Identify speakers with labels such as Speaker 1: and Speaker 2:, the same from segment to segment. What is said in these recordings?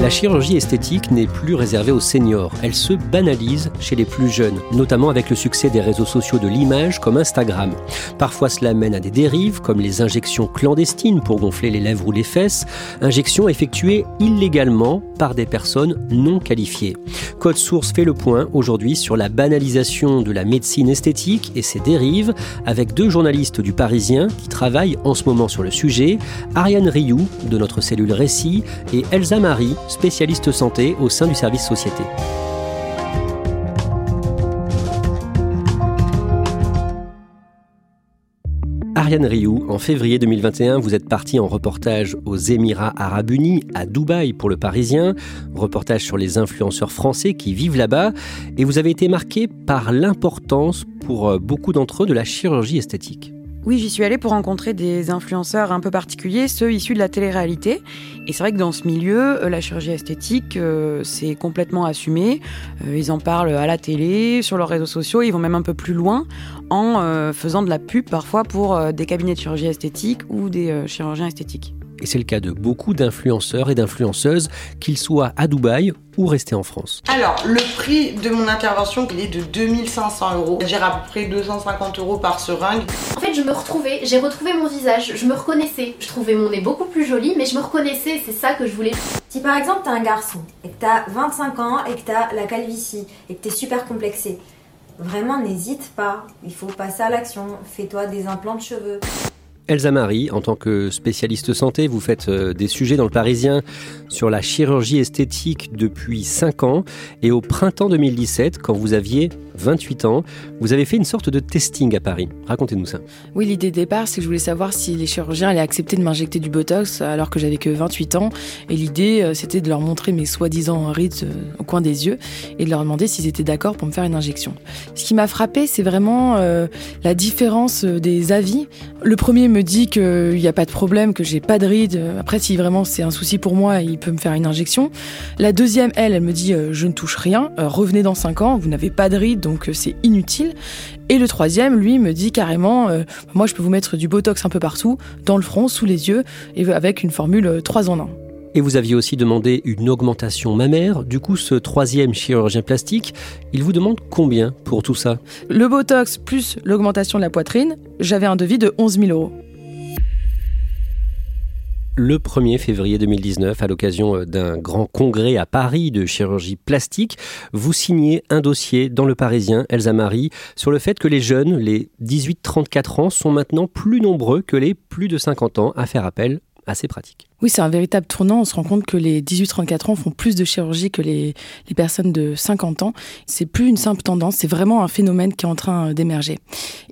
Speaker 1: La chirurgie esthétique n'est plus réservée aux seniors, elle se banalise chez les plus jeunes, notamment avec le succès des réseaux sociaux de l'image comme Instagram. Parfois cela mène à des dérives comme les injections clandestines pour gonfler les lèvres ou les fesses, injections effectuées illégalement par des personnes non qualifiées. Code Source fait le point aujourd'hui sur la banalisation de la médecine esthétique et ses dérives avec deux journalistes du Parisien qui travaillent en ce moment sur le sujet, Ariane Rioux de notre cellule Récit et Elsa Marie spécialiste santé au sein du service société. Ariane Rioux, en février 2021, vous êtes partie en reportage aux Émirats arabes unis, à Dubaï pour le Parisien, reportage sur les influenceurs français qui vivent là-bas, et vous avez été marquée par l'importance pour euh, beaucoup d'entre eux de la chirurgie esthétique.
Speaker 2: Oui, j'y suis allée pour rencontrer des influenceurs un peu particuliers, ceux issus de la télé-réalité. Et c'est vrai que dans ce milieu, euh, la chirurgie esthétique, euh, c'est complètement assumé. Euh, ils en parlent à la télé, sur leurs réseaux sociaux, ils vont même un peu plus loin en faisant de la pub parfois pour des cabinets de chirurgie esthétique ou des chirurgiens esthétiques.
Speaker 1: Et c'est le cas de beaucoup d'influenceurs et d'influenceuses, qu'ils soient à Dubaï ou restés en France.
Speaker 3: Alors, le prix de mon intervention, il est de 2500 euros. J'ai à peu près 250 euros par seringue.
Speaker 4: En fait, je me retrouvais, j'ai retrouvé mon visage, je me reconnaissais. Je trouvais mon nez beaucoup plus joli, mais je me reconnaissais, c'est ça que je voulais.
Speaker 5: Si par exemple t'as un garçon et que t'as 25 ans et que t'as la calvitie et que t'es super complexé, vraiment n'hésite pas, il faut passer à l'action, fais-toi des implants de cheveux.
Speaker 1: Elsa Marie, en tant que spécialiste santé, vous faites euh, des sujets dans le Parisien sur la chirurgie esthétique depuis 5 ans. Et au printemps 2017, quand vous aviez 28 ans, vous avez fait une sorte de testing à Paris. Racontez-nous ça.
Speaker 2: Oui, l'idée de départ, c'est que je voulais savoir si les chirurgiens allaient accepter de m'injecter du Botox alors que j'avais que 28 ans. Et l'idée, euh, c'était de leur montrer mes soi-disant rides euh, au coin des yeux et de leur demander s'ils étaient d'accord pour me faire une injection. Ce qui m'a frappé, c'est vraiment la différence des avis. Le premier me dit qu'il n'y a pas de problème, que j'ai pas de rides. Après, si vraiment c'est un souci pour moi, il peut me faire une injection. La deuxième, elle, elle me dit euh, je ne touche rien, euh, revenez dans 5 ans, vous n'avez pas de rides, euh, c'est inutile. Et le troisième, lui, me dit carrément moi je peux vous mettre du botox un peu partout, dans le front, sous les yeux, et avec une formule 3 en 1.
Speaker 1: Et vous aviez aussi demandé une augmentation mammaire. Du coup, ce troisième chirurgien plastique, il vous demande combien pour tout ça?
Speaker 2: Le Botox plus l'augmentation de la poitrine, j'avais un devis de 11 000 euros
Speaker 1: le 1er février 2019, à l'occasion euh, d'un grand congrès à Paris de chirurgie plastique, vous signez un dossier dans Le Parisien, Elsa Marie, sur le fait que les jeunes, les 18-34 ans, sont maintenant plus nombreux que les plus de 50 ans à faire appel à ces pratiques.
Speaker 2: Oui, c'est un véritable tournant. On se rend compte que les 18-34 ans font plus de chirurgie que les, personnes de 50 ans. C'est plus une simple tendance, c'est vraiment un phénomène qui est en train d'émerger.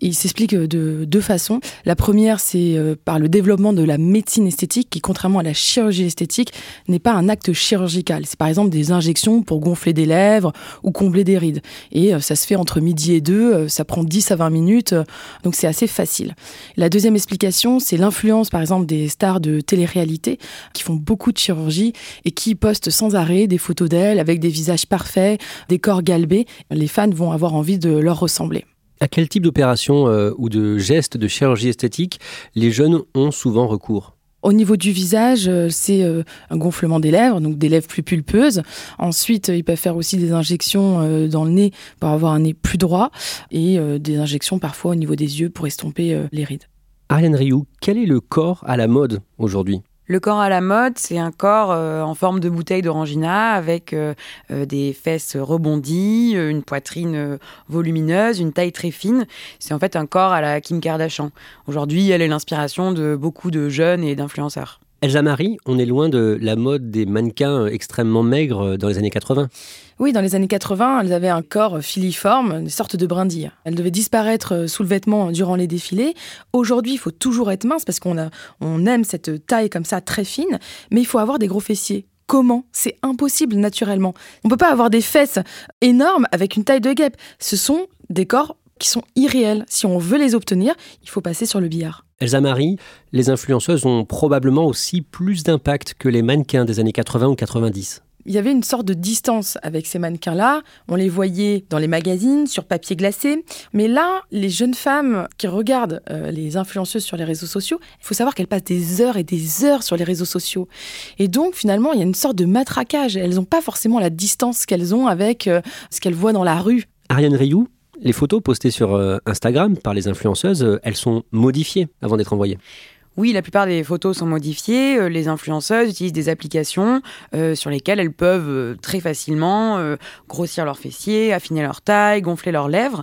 Speaker 2: Il s'explique de deux façons. La première, c'est euh, par le développement de la médecine esthétique, qui, contrairement à la chirurgie esthétique, n'est pas un acte chirurgical. C'est par exemple des injections pour gonfler des lèvres ou combler des rides. Et euh, ça se fait entre midi et deux, euh, ça prend 10 à 20 minutes, donc c'est assez facile. La deuxième explication, c'est l'influence, par exemple, des stars de télé-réalité qui font beaucoup de chirurgie et qui postent sans arrêt des photos d'elles avec des visages parfaits, des corps galbés. Les fans vont avoir envie de leur ressembler.
Speaker 1: À quel type d'opération euh, ou de gestes de chirurgie esthétique les jeunes ont souvent recours?
Speaker 2: Au niveau du visage, euh, c'est euh, un gonflement des lèvres, donc des lèvres plus pulpeuses. Ensuite, ils peuvent faire aussi des injections dans le nez pour avoir un nez plus droit et des injections parfois au niveau des yeux pour estomper les rides.
Speaker 1: Ariane Rioux, quel est le corps à la mode aujourd'hui?
Speaker 2: Le corps à la mode, c'est un corps euh, en forme de bouteille d'orangina avec euh, euh, des fesses rebondies, une poitrine volumineuse, une taille très fine. C'est en fait un corps à la Kim Kardashian. Aujourd'hui, elle est l'inspiration de beaucoup de jeunes et d'influenceurs.
Speaker 1: Elsa Marie, on est loin de la mode des mannequins extrêmement maigres dans les années 80.
Speaker 2: Oui, dans les années 80, elles avaient un corps filiforme, une sorte de brindille. Elles devaient disparaître sous le vêtement durant les défilés. Aujourd'hui, il faut toujours être mince parce qu'on on aime cette taille comme ça très fine, mais il faut avoir des gros fessiers. Comment? C'est impossible naturellement. On ne peut pas avoir des fesses énormes avec une taille de guêpe. Ce sont des corps qui sont irréels. Si on veut les obtenir, il faut passer sur le billard.
Speaker 1: Elsa Marie, les influenceuses ont probablement aussi plus d'impact que les mannequins des années 80 ou 90
Speaker 2: il y avait une sorte de distance avec ces mannequins-là. On les voyait dans les magazines, sur papier glacé. Mais là, les jeunes femmes qui regardent euh, les influenceuses sur les réseaux sociaux, il faut savoir qu'elles passent des heures et des heures sur les réseaux sociaux. Et donc, finalement, il y a une sorte de matraquage. Elles n'ont pas forcément la distance qu'elles ont avec euh, ce qu'elles voient dans la rue.
Speaker 1: Ariane Rioux, les photos postées sur euh, Instagram par les influenceuses, euh, elles sont modifiées avant d'être envoyées.
Speaker 6: Oui, la plupart des photos sont modifiées. Euh, les influenceuses utilisent des applications sur lesquelles elles peuvent très facilement grossir leurs fessiers, affiner leur taille, gonfler leurs lèvres.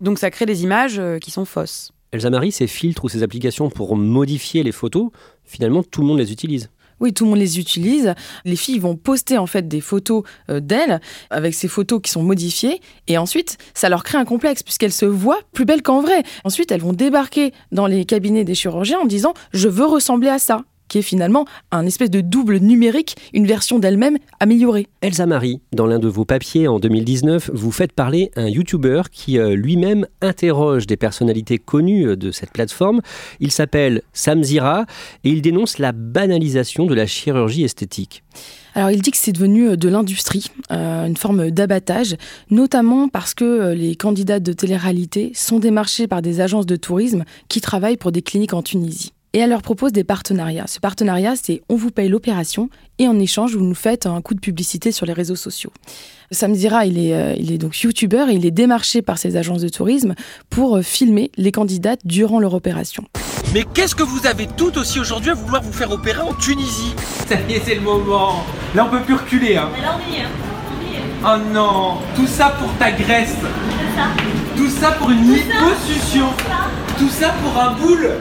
Speaker 6: Donc ça crée des images qui sont fausses.
Speaker 1: Elsa Marie, ces filtres ou ces applications pour modifier les photos, finalement tout le monde les utilise.
Speaker 2: Oui, tout le monde les utilise. Les filles vont poster en fait des photos euh, d'elles avec ces photos qui sont modifiées et ensuite ça leur crée un complexe puisqu'elles se voient plus belles qu'en vrai. Ensuite, elles vont débarquer dans les cabinets des chirurgiens en disant je veux ressembler à ça qui est finalement un espèce de double numérique, une version d'elle-même améliorée.
Speaker 1: Elsa Marie, dans l'un de vos papiers en 2019, vous faites parler un YouTuber qui euh, lui-même interroge des personnalités connues euh, de cette plateforme. Il s'appelle Sam Zira et il dénonce la banalisation de la chirurgie esthétique.
Speaker 2: Alors il dit que c'est devenu euh, de l'industrie, une forme d'abattage, notamment parce que les candidats de télé-réalité sont démarchés par des agences de tourisme qui travaillent pour des cliniques en Tunisie et elle leur propose des partenariats. Ce partenariat, c'est on vous paye l'opération et en échange, vous nous faites un coup de publicité sur les réseaux sociaux. Sam Zira, il est, euh, il est donc youtubeur et il est démarché par ces agences de tourisme pour euh, filmer les candidates durant leur opération.
Speaker 7: Mais qu'est-ce que vous avez tout aussi aujourd'hui à vouloir vous faire opérer en Tunisie? Ça y est, c'est le moment. Là, on peut plus reculer. Hein. Hein. Oh non, tout ça pour ta graisse. Tout ça pour une liposuction. Tout ça pour un boule.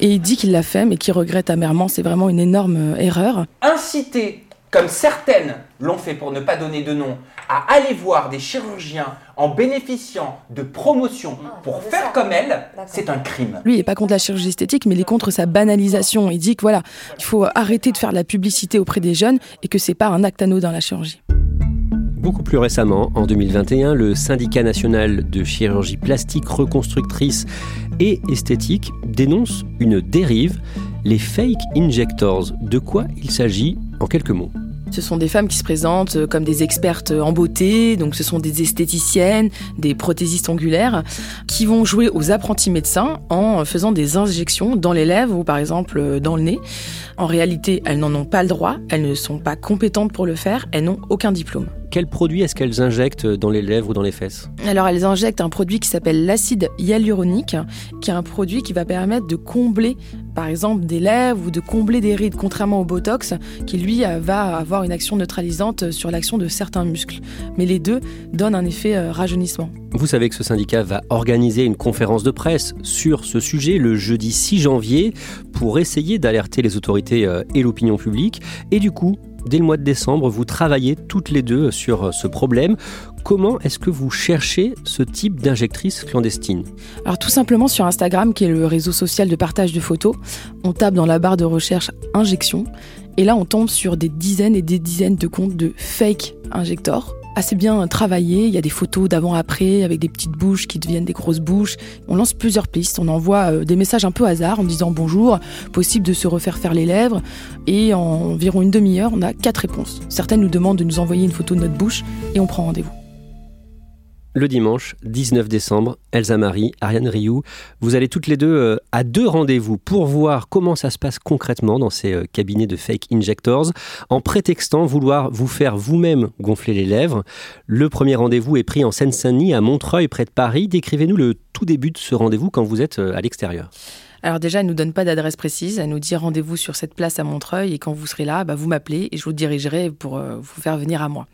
Speaker 2: Et il dit qu'il l'a fait, mais qu'il regrette amèrement. C'est vraiment une énorme euh, erreur.
Speaker 7: Inciter, comme certaines l'ont fait pour ne pas donner de nom, à aller voir des chirurgiens en bénéficiant de promotions ah, pour faire comme elle, c'est un crime.
Speaker 2: Lui, il n'est pas contre la chirurgie esthétique, mais il est contre sa banalisation. Il dit que voilà, il faut arrêter de faire de la publicité auprès des jeunes et que c'est pas un acte anodin la chirurgie.
Speaker 1: Beaucoup plus récemment, en 2021, le syndicat national de chirurgie plastique reconstructrice et esthétique dénonce une dérive, les fake injectors. De quoi il s'agit en quelques mots?
Speaker 2: Ce sont des femmes qui se présentent euh, comme des expertes en beauté, donc ce sont des esthéticiennes, des prothésistes ongulaires, qui vont jouer aux apprentis médecins en faisant des injections dans les lèvres ou par exemple euh, dans le nez. En réalité, elles n'en ont pas le droit, elles ne sont pas compétentes pour le faire, elles n'ont aucun diplôme.
Speaker 1: Quel produit est-ce qu'elles injectent dans les lèvres ou dans les fesses?
Speaker 2: Alors elles injectent un produit qui s'appelle l'acide hyaluronique, qui est un produit qui va permettre de combler par exemple des lèvres ou de combler des rides, contrairement au Botox, qui lui va avoir une action neutralisante sur l'action de certains muscles. Mais les deux donnent un effet euh, rajeunissement.
Speaker 1: Vous savez que ce syndicat va organiser une conférence de presse sur ce sujet le jeudi 6 janvier pour essayer d'alerter les autorités euh, et l'opinion publique. Et du coup, dès le mois de décembre, vous travaillez toutes les deux sur ce problème. Comment est-ce que vous cherchez ce type d'injectrice clandestine?
Speaker 2: Alors tout simplement sur Instagram, qui est le réseau social de partage de photos, on tape dans la barre de recherche injection, et là on tombe sur des dizaines et des dizaines de comptes de fake injectors assez bien travaillé. Il y a des photos d'avant-après avec des petites bouches qui deviennent des grosses bouches. On lance plusieurs pistes. On envoie euh, des messages un peu hasard en disant bonjour, possible de se refaire faire les lèvres. Et en environ une demi-heure, on a quatre réponses. Certaines nous demandent de nous envoyer une photo de notre bouche et on prend rendez-vous
Speaker 1: le dimanche 19 décembre, Elsa Marie, Ariane Rioux, vous allez toutes les deux euh, à deux rendez-vous pour voir comment ça se passe concrètement dans ces euh, cabinets de fake injectors, en prétextant vouloir vous faire vous-même gonfler les lèvres. Le premier rendez-vous est pris en Seine-Saint-Denis, à Montreuil, près de Paris. Décrivez-nous le tout début de ce rendez-vous quand vous êtes euh, à l'extérieur.
Speaker 2: Alors déjà, elle nous donne pas d'adresse précise. Elle nous dit rendez-vous sur cette place à Montreuil et quand vous serez là, bah, vous m'appelez et je vous dirigerai pour euh, vous faire venir à moi.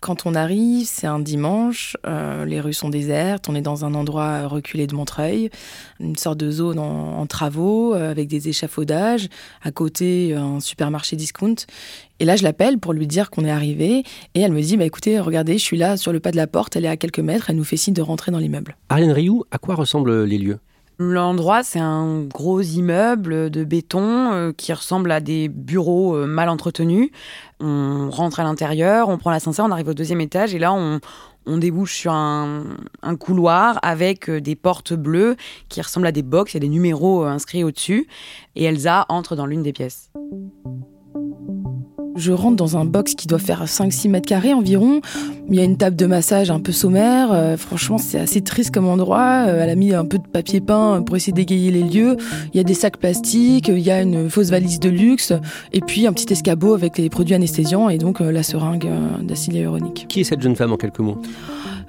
Speaker 2: Quand on arrive, c'est un dimanche, euh, les rues sont désertes, on est dans un endroit reculé de Montreuil, une sorte de zone en, travaux euh, avec des échafaudages, à côté un supermarché discount. Et là, je l'appelle pour lui dire qu'on est arrivé et elle me dit bah écoutez, regardez, je suis là sur le pas de la porte, elle est à quelques mètres, elle nous fait signe de rentrer dans l'immeuble.
Speaker 1: Ariane Rioux, à quoi ressemblent les lieux?
Speaker 6: L'endroit, c'est un gros immeuble de béton euh, qui ressemble à des bureaux euh, mal entretenus. On rentre à l'intérieur, on prend l'ascenseur, on arrive au deuxième étage et là, on, débouche sur un, un, couloir avec euh, des portes bleues qui ressemblent à des box. Il y a des numéros inscrits au-dessus. Et Elsa entre dans l'une des pièces.
Speaker 2: Je rentre dans un box qui doit faire 5-6 mètres carrés environ. Il y a une table de massage un peu sommaire. Euh, franchement, c'est assez triste comme endroit. Euh, elle a mis un peu de papier peint pour essayer d'égayer les lieux. Il y a des sacs plastiques, il y a une fausse valise de luxe, et puis un petit escabeau avec les produits anesthésiants et donc euh, la seringue d'acide hyaluronique.
Speaker 1: Qui est cette jeune femme en quelques mots?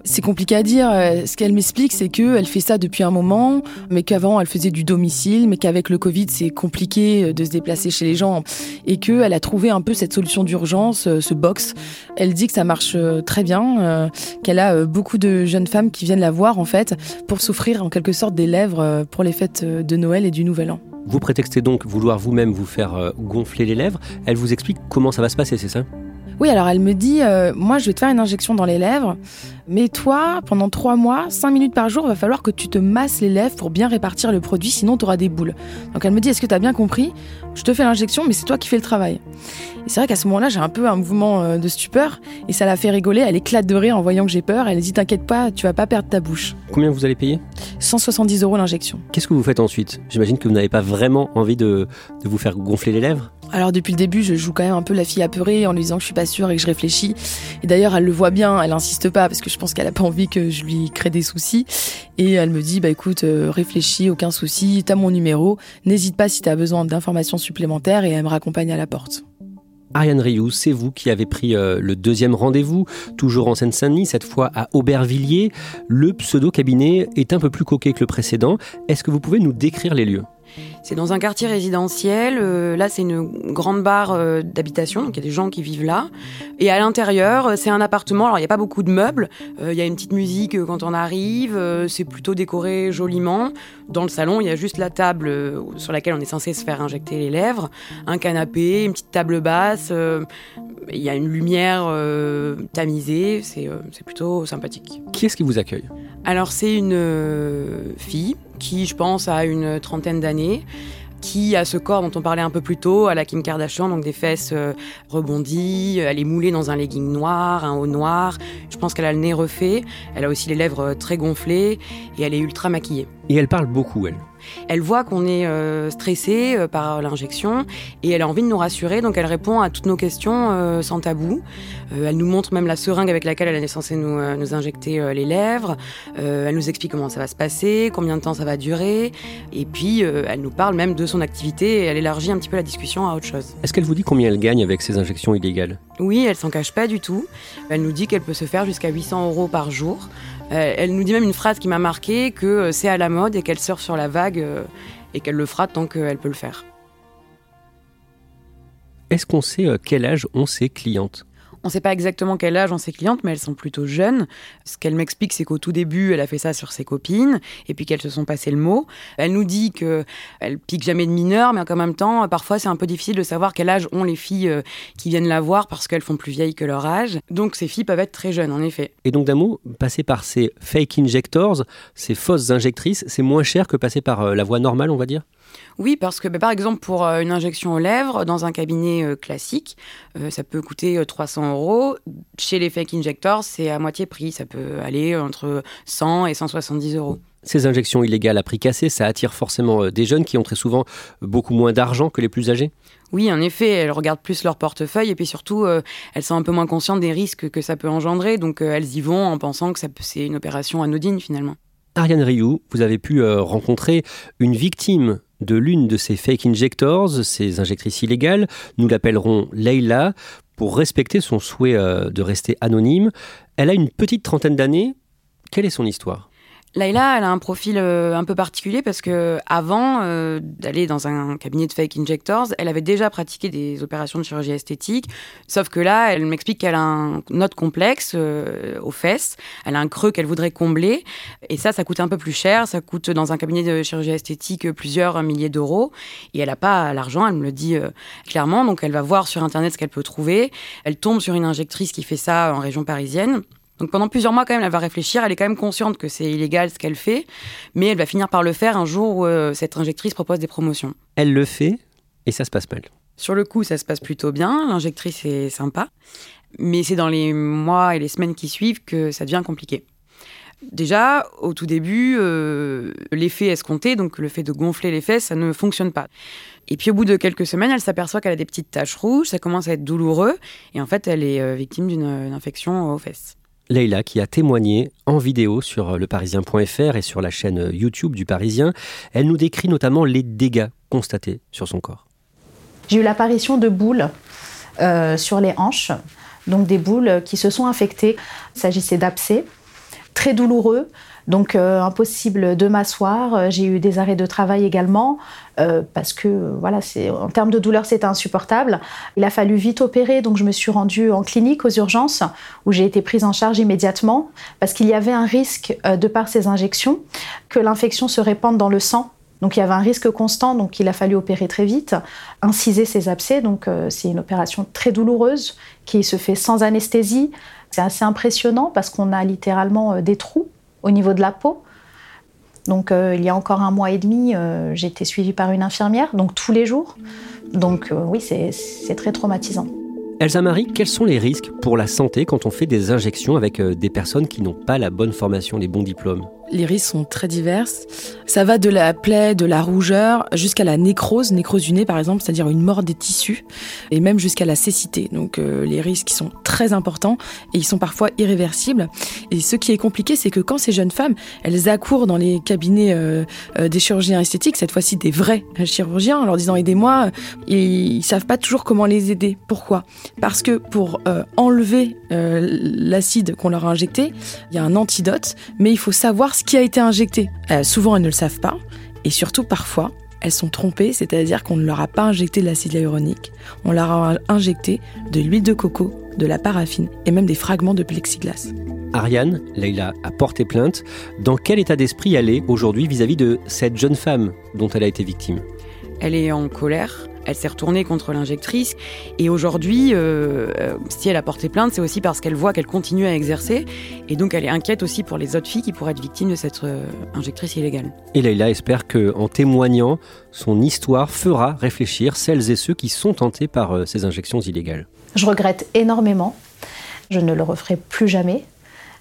Speaker 2: C'est compliqué à dire. Euh, ce qu'elle m'explique, c'est qu'elle fait ça depuis un moment, mais qu'avant, elle faisait du domicile, mais qu'avec le Covid, c'est compliqué euh, de se déplacer chez les gens et qu'elle a trouvé un peu cette solution d'urgence, euh, ce box. Elle dit que ça marche très bien, qu'elle a beaucoup de jeunes femmes qui viennent la voir, en fait, pour s'offrir en quelque sorte des lèvres pour les fêtes de Noël et du Nouvel An.
Speaker 1: Vous prétextez donc vouloir vous-même vous faire gonfler les lèvres. Elle vous explique comment ça va se passer, c'est ça?
Speaker 2: Oui, alors elle me dit, euh, moi je vais te faire une injection dans les lèvres, mais toi, pendant trois mois, cinq minutes par jour, il va falloir que tu te masses les lèvres pour bien répartir le produit, sinon tu auras des boules. Donc elle me dit, est-ce que tu as bien compris? Je te fais l'injection, mais c'est toi qui fais le travail. Et c'est vrai qu'à ce moment-là, j'ai un peu un mouvement euh, de stupeur, et ça la fait rigoler, elle éclate de rire en voyant que j'ai peur, elle dit, t'inquiète pas, tu vas pas perdre ta bouche.
Speaker 1: Combien vous allez payer?
Speaker 2: 170 euros l'injection.
Speaker 1: Qu'est-ce que vous faites ensuite? J'imagine que vous n'avez pas vraiment envie de, de vous faire gonfler les lèvres?
Speaker 2: Alors depuis le début, je joue quand même un peu la fille apeurée en lui disant que je suis pas sûre et que je réfléchis. Et d'ailleurs, elle le voit bien, elle insiste pas parce que je pense qu'elle a pas envie que je lui crée des soucis. Et elle me dit, bah écoute, euh, réfléchis, aucun souci, t'as mon numéro, n'hésite pas si t'as besoin d'informations supplémentaires et elle me raccompagne à la porte.
Speaker 1: Ariane Rioux, c'est vous qui avez pris euh, le deuxième rendez-vous, toujours en Seine-Saint-Denis, cette fois à Aubervilliers. Le pseudo-cabinet est un peu plus coquet que le précédent. Est-ce que vous pouvez nous décrire les lieux?
Speaker 6: C'est dans un quartier résidentiel. Euh, là, c'est une grande barre euh, d'habitation, donc il y a des gens qui vivent là. Et à l'intérieur, euh, c'est un appartement. Alors, il n'y a pas beaucoup de meubles. Il y a une petite musique quand on arrive. c'est plutôt décoré joliment. Dans le salon, il y a juste la table sur laquelle on est censé se faire injecter les lèvres, un canapé, une petite table basse. Il y a une lumière tamisée. C'est plutôt sympathique.
Speaker 1: Qui est-ce qui vous accueille?
Speaker 6: Alors, c'est une fille qui, je pense, a une trentaine d'années, qui a ce corps dont on parlait un peu plus tôt, à la Kim Kardashian, donc des fesses euh, rebondies, elle est moulée dans un legging noir, un haut noir, je pense qu'elle a le nez refait, elle a aussi les lèvres euh, très gonflées, et elle est ultra maquillée.
Speaker 1: Et elle parle beaucoup, elle
Speaker 6: elle voit qu'on est euh, stressé euh, par l'injection et elle a envie de nous rassurer, donc elle répond à toutes nos questions euh, sans tabou. elle nous montre même la seringue avec laquelle elle est censée nous, nous injecter les lèvres. elle nous explique comment ça va se passer, combien de temps ça va durer. Et puis elle nous parle même de son activité et elle élargit un petit peu la discussion à autre chose.
Speaker 1: Est-ce qu'elle vous dit combien elle gagne avec ces injections illégales?
Speaker 6: Oui, elle s'en cache pas du tout. Elle nous dit qu'elle peut se faire jusqu'à 800 euros par jour. Euh, elle nous dit même une phrase qui m'a marqué que euh, c'est à la mode et qu'elle surfe sur la vague euh, et qu'elle le fera tant qu'elle peut le faire.
Speaker 1: Est-ce qu'on sait quel âge ont ces clientes?
Speaker 6: On ne sait pas exactement quel âge ont ses clientes, mais elles sont plutôt jeunes. Ce qu'elle m'explique, c'est qu'au tout début, elle a fait ça sur ses copines, et puis qu'elles se sont passées le mot. Elle nous dit que elle pique jamais de mineurs, mais en même temps, parfois, c'est un peu difficile de savoir quel âge ont les filles euh, qui viennent la voir parce qu'elles font plus vieilles que leur âge. Donc, ces filles peuvent être très jeunes, en effet.
Speaker 1: Et donc, d'un passer par ces fake injectors, ces fausses injectrices, c'est moins cher que passer par euh, la voie normale, on va dire?
Speaker 6: Oui, parce que bah, par exemple, pour euh, une injection aux lèvres, dans un cabinet euh, classique, euh, ça peut coûter 300 euros. Chez les fake injectors, c'est à moitié prix. Ça peut aller entre 100 et 170 euros.
Speaker 1: Ces injections illégales à prix cassé, ça attire forcément des jeunes qui ont très souvent beaucoup moins d'argent que les plus âgés?
Speaker 6: Oui, en effet, elles regardent plus leur portefeuille et puis surtout, elles sont un peu moins conscientes des risques que ça peut engendrer, donc elles y vont en pensant que c'est une opération anodine finalement.
Speaker 1: Ariane Rioux, vous avez pu rencontrer une victime de l'une de ces fake injectors, ces injectrices illégales. Nous l'appellerons Leila pour respecter son souhait euh, de rester anonyme. Elle a une petite trentaine d'années. Quelle est son histoire?
Speaker 6: Laila, elle a un profil euh, un peu particulier parce que avant euh, d'aller dans un cabinet de fake injectors, elle avait déjà pratiqué des opérations de chirurgie esthétique. Sauf que là, elle m'explique qu'elle a un autre complexe euh, aux fesses. Elle a un creux qu'elle voudrait combler. Et ça, ça coûte un peu plus cher. Ça coûte dans un cabinet de chirurgie esthétique plusieurs milliers d'euros. Et elle n'a pas l'argent, elle me le dit clairement. Donc elle va voir sur Internet ce qu'elle peut trouver. Elle tombe sur une injectrice qui fait ça en région parisienne. Donc pendant plusieurs mois, quand même, elle va réfléchir. Elle est quand même consciente que c'est illégal ce qu'elle fait, mais elle va finir par le faire un jour où euh, cette injectrice propose des promotions.
Speaker 1: Elle le fait et ça se passe mal.
Speaker 6: Sur le coup, ça se passe plutôt bien. L'injectrice est sympa, mais c'est dans les mois et les semaines qui suivent que ça devient compliqué. Déjà, au tout début, euh, l'effet escompté, donc le fait de gonfler les fesses, ça ne fonctionne pas. Et puis au bout de quelques semaines, elle s'aperçoit qu'elle a des petites taches rouges, ça commence à être douloureux, et en fait, elle est euh, victime d'une infection aux fesses.
Speaker 1: Leïla qui a témoigné en vidéo sur leparisien.fr et sur la chaîne YouTube du Parisien. Elle nous décrit notamment les dégâts constatés sur son corps.
Speaker 8: J'ai eu l'apparition de boules euh, sur les hanches, donc des boules qui se sont infectées. Il s'agissait d'abcès, très douloureux, donc euh, impossible de m'asseoir. Euh, j'ai eu des arrêts de travail également euh, parce que voilà, c'est en termes de douleur c'était insupportable. Il a fallu vite opérer, donc je me suis rendue en clinique aux urgences où j'ai été prise en charge immédiatement parce qu'il y avait un risque de par ces injections que l'infection se répande dans le sang. Donc il y avait un risque constant, donc il a fallu opérer très vite, inciser ces abcès. Donc c'est une opération très douloureuse qui se fait sans anesthésie. C'est assez impressionnant parce qu'on a littéralement des trous au niveau de la peau. Donc euh, il y a encore un mois et demi, euh, j'ai été suivie par une infirmière, donc tous les jours. Donc euh, oui, c'est très traumatisant.
Speaker 1: Elsa Marie, quels sont les risques pour la santé quand on fait des injections avec des personnes qui n'ont pas la bonne formation, les bons diplômes?
Speaker 2: Les risques sont très diverses. Ça va de la plaie, de la rougeur, jusqu'à la nécrose, nécrose du nez par exemple, c'est-à-dire une mort des tissus, et même jusqu'à la cécité. Donc euh, les risques sont très importants et ils sont parfois irréversibles. Et ce qui est compliqué, c'est que quand ces jeunes femmes, elles accourent dans les cabinets euh, euh, des chirurgiens esthétiques, cette fois-ci des vrais chirurgiens, en leur disant aidez-moi, ils savent pas toujours comment les aider. Pourquoi? Parce que pour enlever l'acide qu'on leur a injecté, il y a un antidote, mais il faut savoir ce qui a été injecté. Euh, souvent, elles ne le savent pas. Et surtout, parfois, elles sont trompées, c'est-à-dire qu'on ne leur a pas injecté de l'acide hyaluronique, on leur a injecté de l'huile de coco, de la paraffine et même des fragments de plexiglas.
Speaker 1: Ariane, Leila a porté plainte. Dans quel état d'esprit elle est aujourd'hui vis-à-vis de cette jeune femme dont elle a été victime?
Speaker 6: Elle est en colère, elle s'est retournée contre l'injectrice. Et aujourd'hui, euh, euh, si elle a porté plainte, c'est aussi parce qu'elle voit qu'elle continue à exercer. Et donc, elle est inquiète aussi pour les autres filles qui pourraient être victimes de cette euh, injectrice illégale.
Speaker 1: Et Leïla espère qu'en témoignant, son histoire fera réfléchir celles et ceux qui sont tentés par ces injections illégales.
Speaker 8: Je regrette énormément. Je ne le referai plus jamais.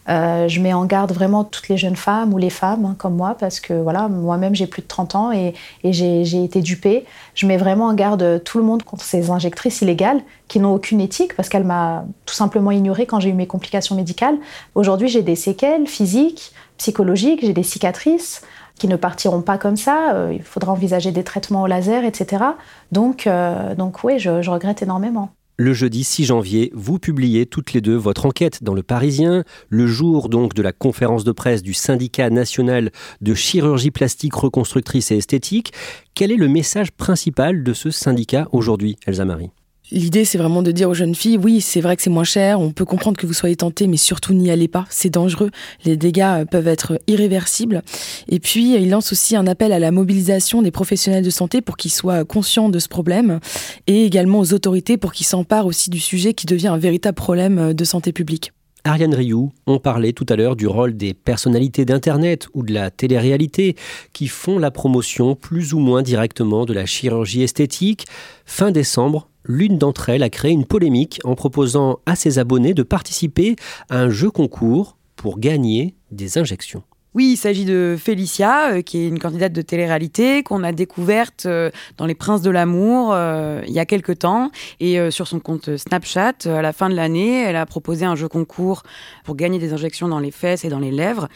Speaker 8: Euh, je mets en garde vraiment toutes les jeunes femmes ou les femmes hein, comme moi parce que voilà, moi-même j'ai plus de 30 ans et, j'ai été dupée. Je mets vraiment en garde tout le monde contre ces injectrices illégales qui n'ont aucune éthique parce qu'elle m'a tout simplement ignorée quand j'ai eu mes complications médicales. Aujourd'hui j'ai des séquelles physiques, psychologiques, j'ai des cicatrices qui ne partiront pas comme ça. Euh, il faudra envisager des traitements au laser, etc. Donc, euh, donc oui, je regrette énormément.
Speaker 1: Le jeudi 6 janvier, vous publiez toutes les deux votre enquête dans Le Parisien, le jour donc de la conférence de presse du syndicat national de chirurgie plastique reconstructrice et esthétique. Quel est le message principal de ce syndicat aujourd'hui, Elsa Marie?
Speaker 2: L'idée, c'est vraiment de dire aux jeunes filles, oui, c'est vrai que c'est moins cher, on peut comprendre que vous soyez tentées, mais surtout n'y allez pas, c'est dangereux, les dégâts euh, peuvent être irréversibles. Et puis, il lance aussi un appel à la mobilisation des professionnels de santé pour qu'ils soient conscients de ce problème, et également aux autorités pour qu'ils s'emparent aussi du sujet qui devient un véritable problème euh, de santé publique.
Speaker 1: Ariane Rioux, on parlait tout à l'heure du rôle des personnalités d'Internet ou de la télé-réalité qui font la promotion plus ou moins directement de la chirurgie esthétique. Fin décembre, l'une d'entre elles a créé une polémique en proposant à ses abonnés de participer à un jeu concours pour gagner des injections.
Speaker 6: Oui, il s'agit de Félicia, euh, qui est une candidate de télé-réalité qu'on a découverte euh, dans Les Princes de l'amour euh, il y a quelques temps. Et sur son compte Snapchat, à la fin de l'année, elle a proposé un jeu concours pour gagner des injections dans les fesses et dans les lèvres.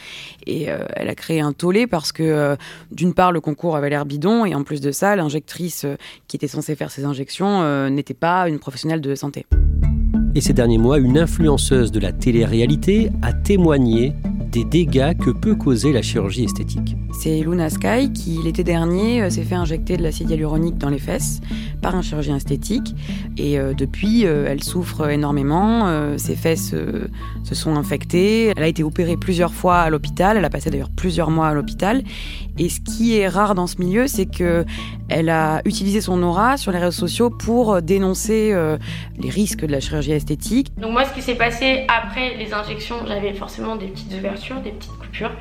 Speaker 6: Et elle a créé un tollé parce que, d'une part, le concours avait l'air bidon, et en plus de ça, l'injectrice qui était censée faire ces injections n'était pas une professionnelle de santé.
Speaker 1: Et ces derniers mois, une influenceuse de la télé-réalité a témoigné des dégâts que peut causer la chirurgie esthétique.
Speaker 6: C'est Luna Sky qui, l'été dernier, euh, s'est fait injecter de l'acide hyaluronique dans les fesses par un chirurgien esthétique. Et euh, depuis, euh, elle souffre énormément. ses fesses se sont infectées. Elle a été opérée plusieurs fois à l'hôpital. Elle a passé d'ailleurs plusieurs mois à l'hôpital. Et ce qui est rare dans ce milieu, c'est que elle a utilisé son aura sur les réseaux sociaux pour dénoncer les risques de la chirurgie esthétique.
Speaker 9: Donc moi, ce qui s'est passé après les injections, j'avais forcément des petites ouvertures, des petites coupures,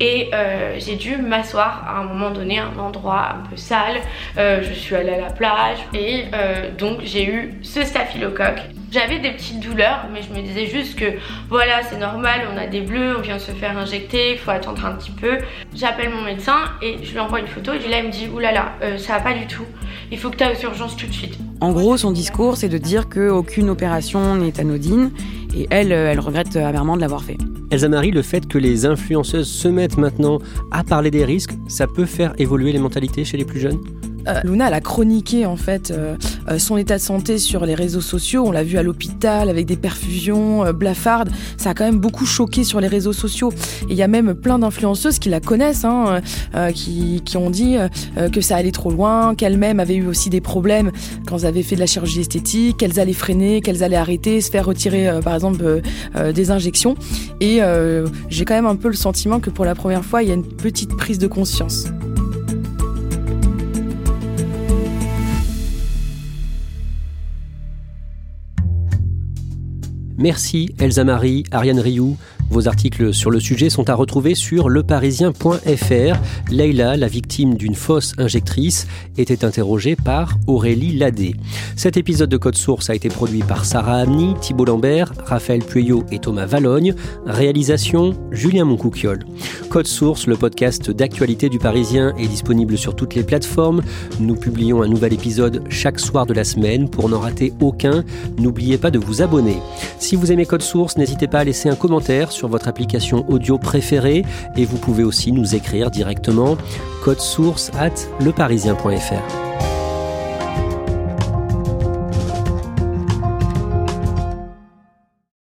Speaker 9: et j'ai dû m'asseoir à un moment donné à un endroit un peu sale. Euh, je suis allée à la plage et euh, donc j'ai eu ce staphylocoque. J'avais des petites douleurs, mais je me disais juste que voilà, c'est normal, on a des bleus, on vient de se faire injecter, il faut attendre un petit peu. J'appelle mon médecin et je lui envoie une photo et là il me dit oulala, là euh, là, ça va pas du tout, il faut que tu ailles aux urgences tout de suite.
Speaker 6: En gros, son discours, c'est de dire qu'aucune opération n'est anodine et elle, elle regrette amèrement de l'avoir fait.
Speaker 1: Elsa Marie, le fait que les influenceuses se mettent maintenant à parler des risques, ça peut faire évoluer les mentalités chez les plus jeunes?
Speaker 2: Euh, Luna, elle a chroniqué en fait euh, euh, son état de santé sur les réseaux sociaux. On l'a vu à l'hôpital avec des perfusions, blafardes. Ça a quand même beaucoup choqué sur les réseaux sociaux. Et il y a même plein d'influenceuses qui la connaissent, hein, qui, qui, ont dit que ça allait trop loin, qu'elles-mêmes avaient eu aussi des problèmes quand elles avaient fait de la chirurgie esthétique, qu'elles allaient freiner, qu'elles allaient arrêter, se faire retirer par exemple des injections. Et j'ai quand même un peu le sentiment que pour la première fois, il y a une petite prise de conscience.
Speaker 1: Merci Elsa Marie, Ariane Rioux, vos articles sur le sujet sont à retrouver sur leparisien.fr. Leila, la victime d'une fausse injectrice, était interrogée par Aurélie Ladé. Cet épisode de Code Source a été produit par Sarah Amni, Thibault Lambert, Raphaël Pueyo et Thomas Valogne. Réalisation Julien Moncouquiol. Code Source, le podcast d'actualité du Parisien, est disponible sur toutes les plateformes. Nous publions un nouvel épisode chaque soir de la semaine. Pour n'en rater aucun, n'oubliez pas de vous abonner. Si vous aimez Code Source, n'hésitez pas à laisser un commentaire sur votre application audio préférée et vous pouvez aussi nous écrire directement code source at leparisien.fr.